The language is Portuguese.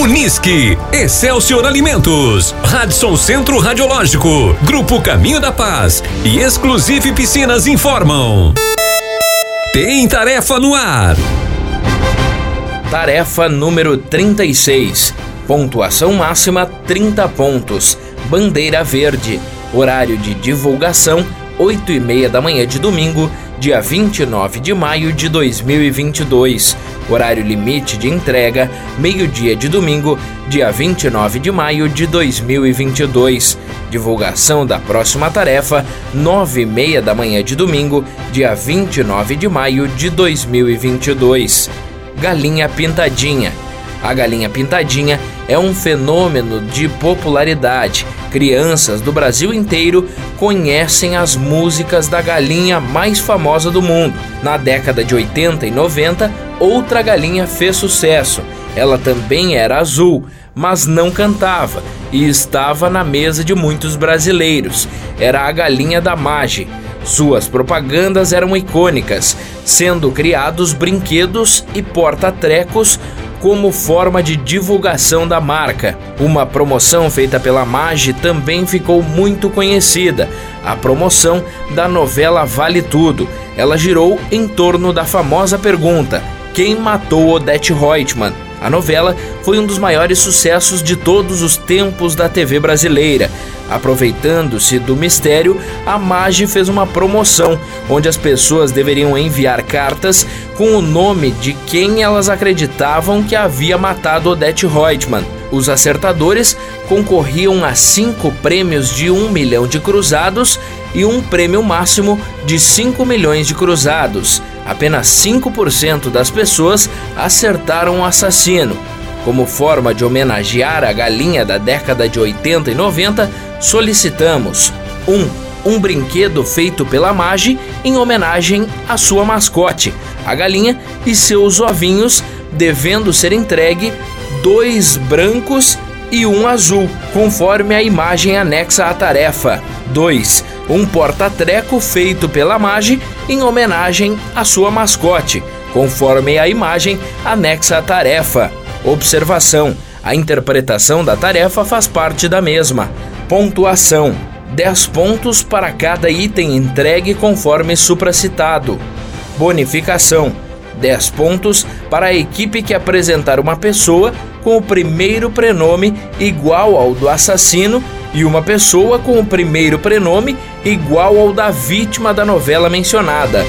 Unisque, Excelsior Alimentos, Radisson Centro Radiológico, Grupo Caminho da Paz e Exclusive Piscinas informam. Tem tarefa no ar. Tarefa número 36. Pontuação máxima 30 pontos. Bandeira verde. Horário de divulgação 8 e meia da manhã de domingo, dia 29 de maio de 2022. Horário limite de entrega, meio-dia de domingo, dia 29 de maio de 2022. Divulgação da próxima tarefa, 9 e meia da manhã de domingo, dia 29 de maio de 2022. Galinha Pintadinha. A galinha pintadinha é um fenômeno de popularidade. Crianças do Brasil inteiro conhecem as músicas da galinha mais famosa do mundo. Na década de 80 e 90, outra galinha fez sucesso. Ela também era azul, mas não cantava e estava na mesa de muitos brasileiros. Era a galinha da Mage. Suas propagandas eram icônicas, sendo criados brinquedos e porta-trecos como forma de divulgação da marca. Uma promoção feita pela Mage também ficou muito conhecida, a promoção da novela Vale Tudo. Ela girou em torno da famosa pergunta: quem matou Odette Reutemann? A novela foi um dos maiores sucessos de todos os tempos da TV brasileira. Aproveitando-se do mistério, a Mage fez uma promoção onde as pessoas deveriam enviar cartas com o nome de quem elas acreditavam que havia matado Odette Reutemann. Os acertadores concorriam a cinco prêmios de um milhão de cruzados e um prêmio máximo de 5 milhões de cruzados. Apenas 5% das pessoas acertaram o assassino. Como forma de homenagear a galinha da década de 80 e 90, solicitamos 1. Um, um brinquedo feito pela Mage em homenagem à sua mascote, a galinha e seus ovinhos, devendo ser entregue dois brancos e um azul, conforme a imagem anexa à tarefa. 2. Um porta-treco feito pela Mage em homenagem à sua mascote, conforme a imagem anexa à tarefa. Observação: a interpretação da tarefa faz parte da mesma. Pontuação: 10 pontos para cada item entregue conforme supracitado. Bonificação: 10 pontos para a equipe que apresentar uma pessoa com o primeiro prenome igual ao do assassino e uma pessoa com o primeiro prenome igual ao da vítima da novela mencionada.